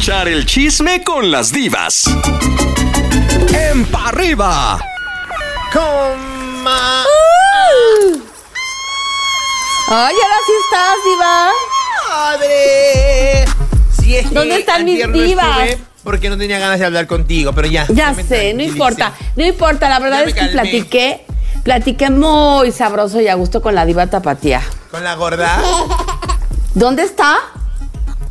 echar el chisme con las divas. En pa arriba. Coma. Ay, ahora sí estás, diva. Padre. Si es que ¿Dónde están mis divas? estuve Porque no tenía ganas de hablar contigo, pero ya. Ya sé, no importa, no importa. La verdad Ya es que calmé. platiqué, platiqué muy sabroso y a gusto con la diva tapatía. Con la gorda. ¿Dónde está?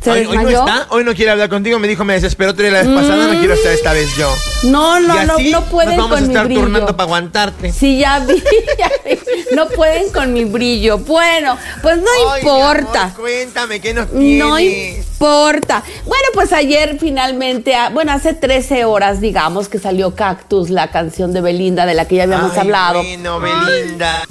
¿Se Hoy, hoy no está, hoy no quiere hablar contigo. Me dijo, me desesperó tres la vez pasada, no quiero estar esta vez yo. No, no, y no, así no pueden nos vamos con a estar mi brillo. turnando para aguantarte. Sí, ya vi, ya vi. No pueden con mi brillo. Bueno, pues no Ay, importa. amor, cuéntame, ¿qué nos tienes? No importa. Bueno, pues ayer finalmente, ah, bueno, hace 13 horas, digamos, que salió Cactus, la canción de Belinda de la que ya habíamos Ay, hablado. Bueno, Belinda.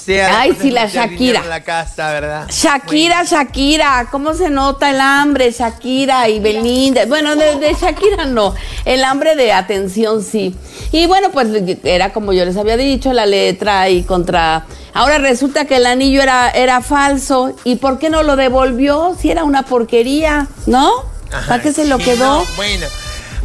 Sea Ay, sí, la Shakira. la casa, ¿verdad? Shakira, Shakira, ¿cómo se nota el hambre? Shakira y Belinda. Bueno, de, de Shakira no, el hambre de atención sí. Y bueno, pues era como yo les había dicho, la letra y contra... Ahora resulta que el anillo era, era falso. ¿Y por qué no lo devolvió? Si era una porquería, ¿no? Ajá, ¿Para qué se lo sí, quedó? no, bueno.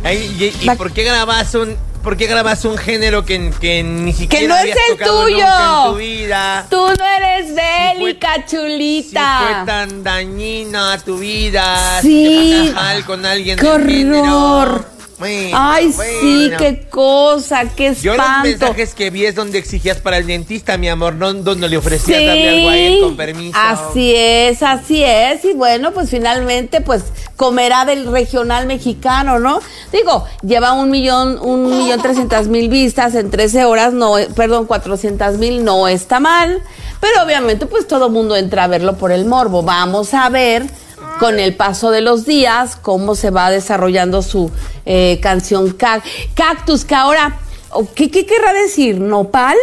Ay, ¿Y, y por qué grabas un por qué grabas un género que, que ni siquiera Que no es habías el tocado tuyo. nunca en tu vida? Tú no eres bélica, Si chulita. fue tan dañina a tu vida, Sí. si te mal con alguien Qué del género. horror. Bueno, Ay, sí, qué cosa, qué Yo los espanto. mensajes que vi es donde exigías para el dentista, mi amor, no donde le ofrecías Sí, darle algo a él con permiso. Así es, así es. Y bueno, pues finalmente, pues comerá del regional mexicano, ¿no? Digo, lleva un millón, un millón trescientas mil vistas en 13 horas, no, perdón, cuatrocientas mil, no está mal. Pero obviamente, pues todo mundo entra a verlo por el morbo. Vamos a ver con el paso de los días cómo se va desarrollando su eh, canción Cac- Cactus, que ahora, ¿qué, ¿qué querrá decir? ¿Nopal?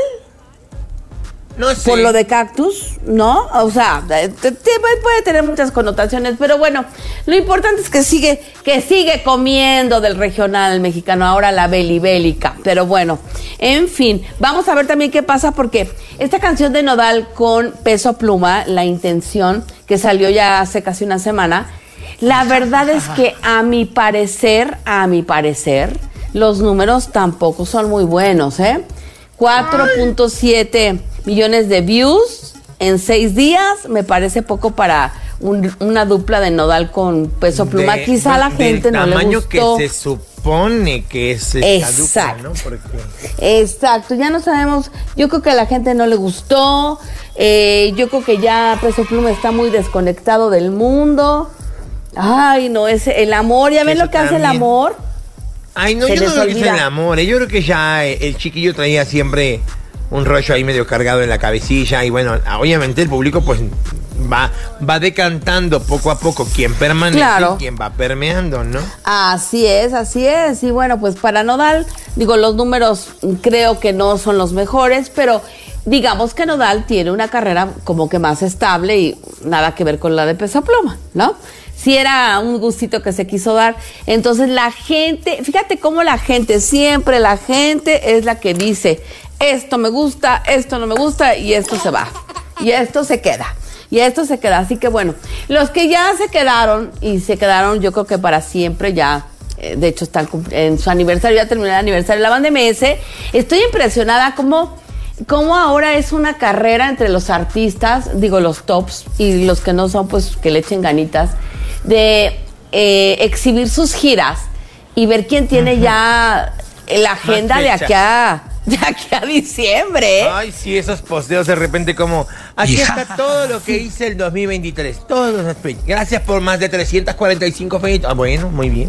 No sé. por lo de cactus, ¿no? O sea, te- te- puede puede tener muchas connotaciones, pero bueno, lo importante es que sigue, que sigue comiendo del regional mexicano, ahora la belibélica. Pero bueno, en fin, vamos a ver también qué pasa porque esta canción de Nodal con peso pluma, la intención, que salió ya hace casi una semana, la verdad es que a mi parecer, a mi parecer, los números tampoco son muy buenos, ¿eh? 4.7 millones de views en seis días, me parece poco para un- una dupla de nodal con peso pluma. De- Quizá a la gente no le gustó. que se supone que es esta Exacto. dupla, ¿no? Porque Exacto, ya no sabemos, yo creo que a la gente no le gustó, eh, yo creo que ya Peso Pluma está muy desconectado del mundo. Ay, no, es el amor, ¿ya ven Eso lo que hace el amor? Ay, no, Se yo no creo que sea el amor. eh. Yo creo que ya eh, el chiquillo traía siempre un rollo ahí medio cargado en la cabecilla. Y bueno, obviamente el público pues va, va decantando poco a poco quién permanece Claro. y quién va permeando, ¿no? Así es, así es. Y bueno, pues para Nodal, digo, los números creo que no son los mejores, pero digamos que Nodal tiene una carrera como que más estable y nada que ver con la de Peso Pluma, ¿no? Si era un gustito que se quiso dar. Entonces la gente, fíjate cómo la gente, siempre la gente es la que dice, esto me gusta, esto no me gusta y esto se va. Y esto se queda. Y esto se queda. Así que bueno, los que ya se quedaron y se quedaron yo creo que para siempre ya. eh, De hecho, están en su aniversario, ya terminó el aniversario de la banda MS. Estoy impresionada cómo, cómo ahora es una carrera entre los artistas, digo los tops y los que no son, pues que le echen ganitas, de eh, exhibir sus giras y ver quién tiene ya la agenda de aquí a, de aquí a diciembre. ¿eh? Ay, sí, esos posteos de repente como, aquí está todo lo que hice el 2023, todos los fechas. Gracias por más de 345 fechas. Ah, bueno, muy bien.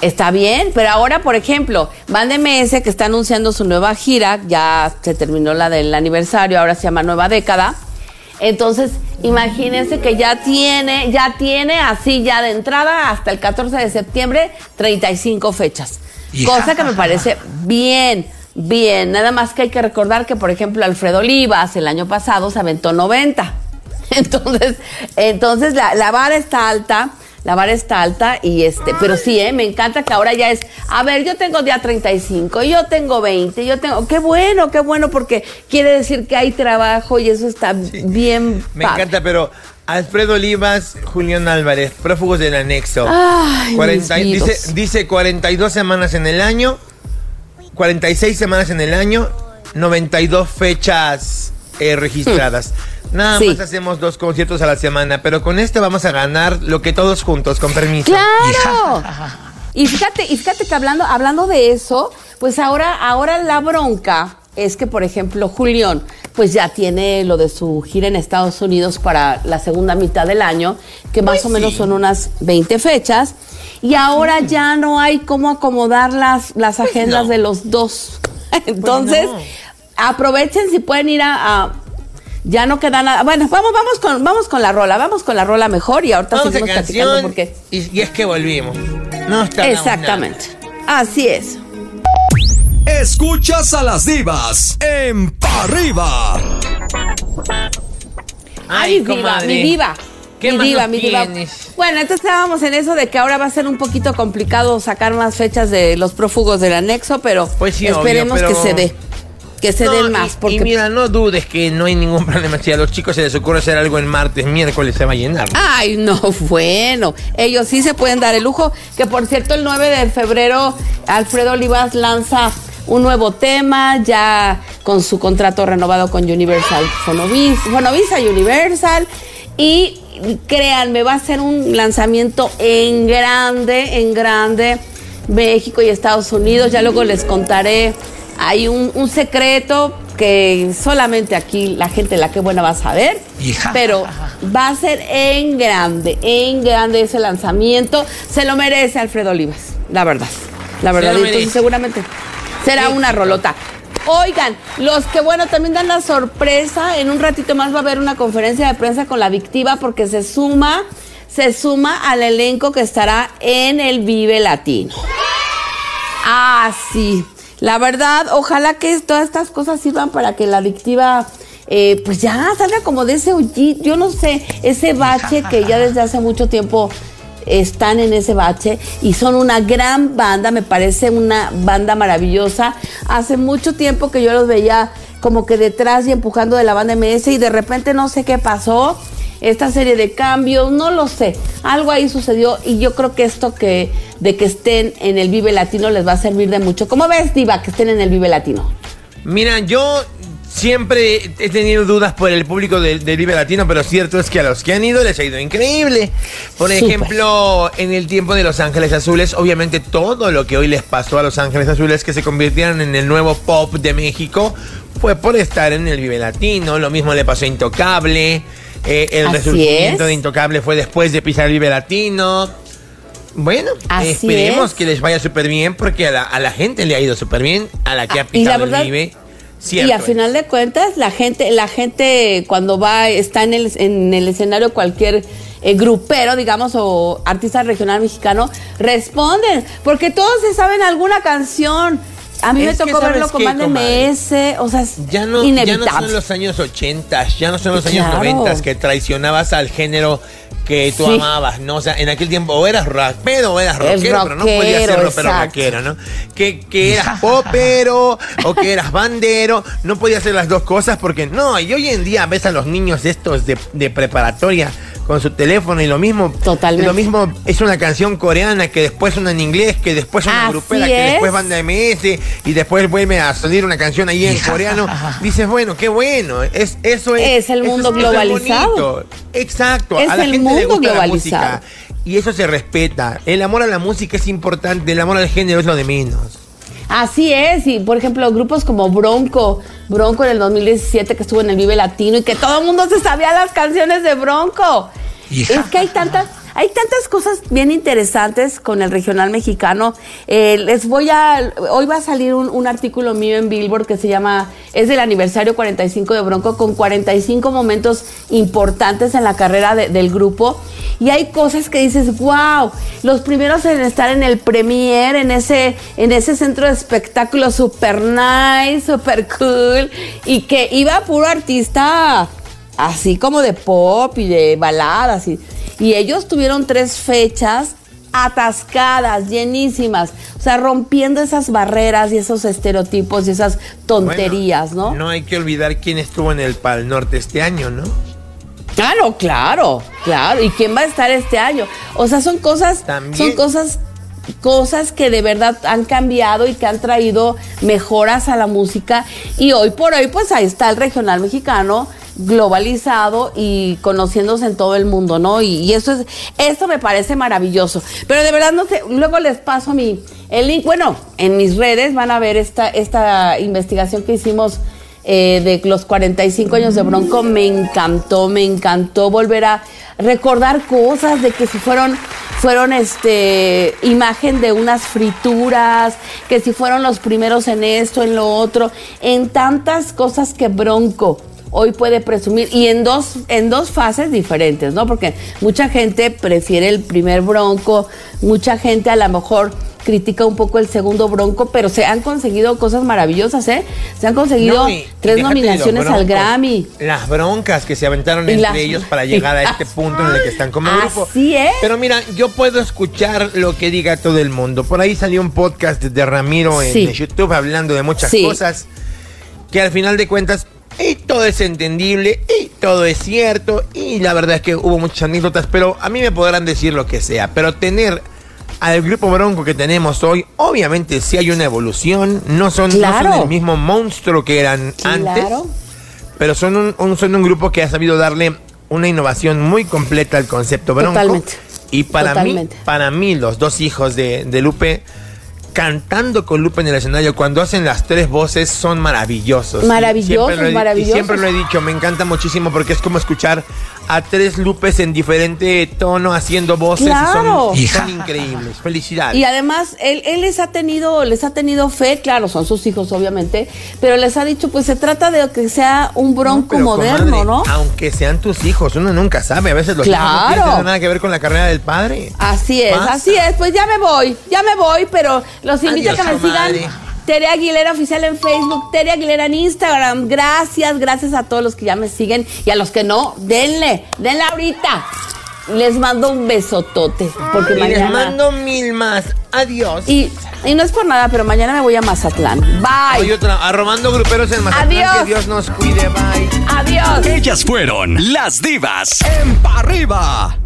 Está bien, pero ahora, por ejemplo, Band MS que está anunciando su nueva gira, ya se terminó la del aniversario, ahora se llama Nueva Década. Entonces, imagínense que ya tiene, ya tiene así ya de entrada hasta el 14 de septiembre 35 fechas. Cosa que me parece bien, bien. Nada más que hay que recordar que, por ejemplo, Alfredo Olivas el año pasado se aventó 90. Entonces, entonces la, la vara está alta, la vara está alta y este, pero sí, ¿eh? me encanta que ahora ya es, a ver, yo tengo ya 35, yo tengo 20, yo tengo, qué bueno, qué bueno, porque quiere decir que hay trabajo y eso está bien Me padre. encanta, pero Alfredo Olivas, Julián Álvarez, prófugos del anexo. Ay, 40 mis dice, dice 42 semanas en el año, 46 semanas en el año, 92 fechas eh, registradas. Nada Sí. más hacemos dos conciertos a la semana, pero con este vamos a ganar lo que todos juntos, con permiso. ¡Claro! Y fíjate, y fíjate que hablando, hablando de eso, pues ahora, ahora la bronca es que, por ejemplo, Julián, pues ya tiene lo de su gira en Estados Unidos para la segunda mitad del año, que más Pues o menos sí. son unas 20 fechas, y ahora ya no hay cómo acomodar las, las agendas no. de los dos. Entonces, no. aprovechen si pueden ir a- a ya no queda nada. Bueno, vamos, vamos con, vamos con la rola, vamos con la rola mejor y ahorita Vamos a seguimos platicando porque. y, y es que volvimos. No está Exactamente. Así es. Escuchas a las divas en Pa' Arriba. Ay, mi diva, mi diva. ¿Qué mi más diva, mi diva. Bueno, entonces estábamos en eso de que ahora va a ser un poquito complicado sacar más fechas de los prófugos del anexo, pero Pues sí, obvio, esperemos pero- que se dé. Que se No, den más. y, Porque mira, no dudes que no hay ningún problema. Si a los chicos se les ocurre hacer algo en martes, miércoles se va a llenar. Ay, no, bueno. Ellos sí se pueden dar el lujo. Que por cierto, el 9 de febrero, Alfredo Olivas lanza un nuevo tema, ya con su contrato renovado con Universal Fonovis, Fonovisa Universal. Y créanme, va a ser un lanzamiento en grande, en grande. México y Estados Unidos. Ya luego les contaré. Hay un, un secreto que solamente aquí la gente la que buena va a saber. Hija. Pero va a ser en grande, en grande ese lanzamiento. Se lo merece Alfredo Olivas, la verdad. La verdad, entonces seguramente será una rolota. Oigan, los que bueno también dan la sorpresa, en un ratito más va a haber una conferencia de prensa con la Victiva porque se suma, se suma al elenco que estará en el Vive Latino. Ah, sí. La verdad, ojalá que todas estas cosas sirvan para que la adictiva, eh, pues ya salga como de ese yo no sé, ese bache que ya desde hace mucho tiempo están en ese bache y son una gran banda, me parece una banda maravillosa. Hace mucho tiempo que yo los veía como que detrás y empujando de la banda MS y de repente no sé qué pasó esta serie de cambios, no lo sé. Algo ahí sucedió y yo creo que esto que de que estén en el Vive Latino les va a servir de mucho. ¿Cómo ves, Diva, que estén en el Vive Latino? Mira, yo siempre he tenido dudas por el público del, del Vive Latino, pero cierto es que a los que han ido les ha ido increíble. Por ejemplo, en el tiempo de Los Ángeles Azules, obviamente todo lo que hoy les pasó a Los Ángeles Azules, que se convirtieron en el nuevo pop de México, fue por estar en el Vive Latino. Lo mismo le pasó a Intocable. eh, el Así resurgimiento es. de Intocable fue después de pisar el Vive Latino. Bueno, Así esperemos es. que les vaya súper bien porque a la, a la gente le ha ido súper bien, a la que ha Ah, la pisado verdad- el Vive. Y a es. final de cuentas, la gente, la gente cuando va, está en el, en el escenario cualquier eh, grupero, digamos, o artista regional mexicano, responden, porque todos se saben alguna canción. A mí Es me tocó ¿sabes verlo con Banda? MS, o sea, es Ya no, ya no inevitable. son los años 80, ya no son los años Claro. 90 que traicionabas al género que tú Sí. amabas, ¿no? O sea, en aquel tiempo o eras rapero o eras rockero, pero no podías ser rockero, exacto. rockero, ¿no? Que, que eras popero o que eras bandero, no podías hacer las dos cosas porque no, y hoy en día ves a los niños estos de, de preparatoria con su teléfono y lo mismo, Totalmente. lo mismo es una canción coreana que después una en inglés, que después una Así grupera, que es. después banda MS y después vuelve a salir una canción ahí en coreano. Dices, bueno, qué bueno. Es, eso es. Es el mundo es globalizado. Exacto. Es a la el gente le gusta la música. Y eso se respeta. El amor a la música es importante. El amor al género es lo de menos. Así es, y por ejemplo, grupos como Bronco, Bronco en el 2017 que estuvo en el Vive Latino y que todo el mundo se sabía las canciones de Bronco. Hija. Es que hay tantas, hay tantas cosas bien interesantes con el regional mexicano. Eh, les voy a, hoy va a salir un, artículo mío en Billboard que se llama, es del aniversario 45 de Bronco, con 45 momentos importantes en la carrera de- del grupo. Y hay cosas que dices, wow, los primeros en estar en el premier, en ese, en ese centro de espectáculo super nice, super cool, y que iba puro artista así como de pop y de baladas. Y, y ellos tuvieron tres fechas atascadas, llenísimas, o sea, rompiendo esas barreras y esos estereotipos y esas tonterías, Bueno, ¿no? No hay que olvidar quién estuvo en el Pal Norte este año, ¿no? No, claro, claro. ¿Y quién va a estar este año? O sea, son cosas, También. son cosas, cosas que de verdad han cambiado y que han traído mejoras a la música. Y hoy por hoy, pues ahí está el regional mexicano globalizado y conociéndose en todo el mundo, ¿no? Y, eso es, esto me parece maravilloso. Pero de verdad no sé, luego les paso mi el link. Bueno, en mis redes van a ver esta, esta investigación que hicimos eh, de los 45 años de Bronco. Me encantó, me encantó volver a recordar cosas de que si fueron fueron este imagen de unas frituras, que si fueron los primeros en esto, en lo otro, en tantas cosas que Bronco hoy puede presumir y en dos en dos fases diferentes, ¿no? Porque mucha gente prefiere el primer Bronco, mucha gente a lo mejor critica un poco el segundo Bronco, pero se han conseguido cosas maravillosas, ¿eh? Se han conseguido No, y- y tres nominaciones al Grammy. Las broncas que se aventaron entre las- ellos para llegar a este punto en el que están como grupo. Así es. Pero mira, yo puedo escuchar lo que diga todo el mundo. Por ahí salió un podcast de Ramiro en. YouTube hablando de muchas Sí. cosas que al final de cuentas todo es entendible y todo es cierto y la verdad es que hubo muchas anécdotas, pero a mí me podrán decir lo que sea, pero tener al grupo bronco que tenemos hoy, obviamente sí hay una evolución, no son, no Claro. son el mismo monstruo que eran antes, pero son un, un- son un grupo que ha sabido darle una innovación muy completa al concepto bronco. Totalmente. Y para Totalmente. mí, para mí, los dos hijos de, de Lupe cantando con Lupe en el escenario cuando hacen las tres voces son maravillosos. Y Maravillosos, siempre lo he- maravillosos. Y siempre lo he dicho, me encanta muchísimo porque es como escuchar a tres Lupes en diferente tono haciendo voces Claro. y son, son increíbles. Felicidades. Y además, él, él les ha tenido, les ha tenido fe, claro, son sus hijos, obviamente, pero les ha dicho, pues se trata de que sea un bronco moderno, comadre, ¿no? Aunque sean tus hijos, uno nunca sabe. A veces los hijos no Claro. tienen nada que ver con la carrera del padre. Así es, Pasa. así es. Pues ya me voy, ya me voy, pero los invito Adiós, a que me comadre. sigan. Tere Aguilera Oficial en Facebook, Tere Aguilera en Instagram. Gracias, gracias a todos los que ya me siguen y a los que no, denle, denle ahorita. Les mando un besotote. Porque y les mañana. mando mil más. Adiós. Y, y no es por nada, pero mañana me voy a Mazatlán. Bye. otra, arrobando gruperos en Mazatlán. Adiós. Que Dios nos cuide. Bye. Adiós. Ellas fueron las divas en Pa' arriba.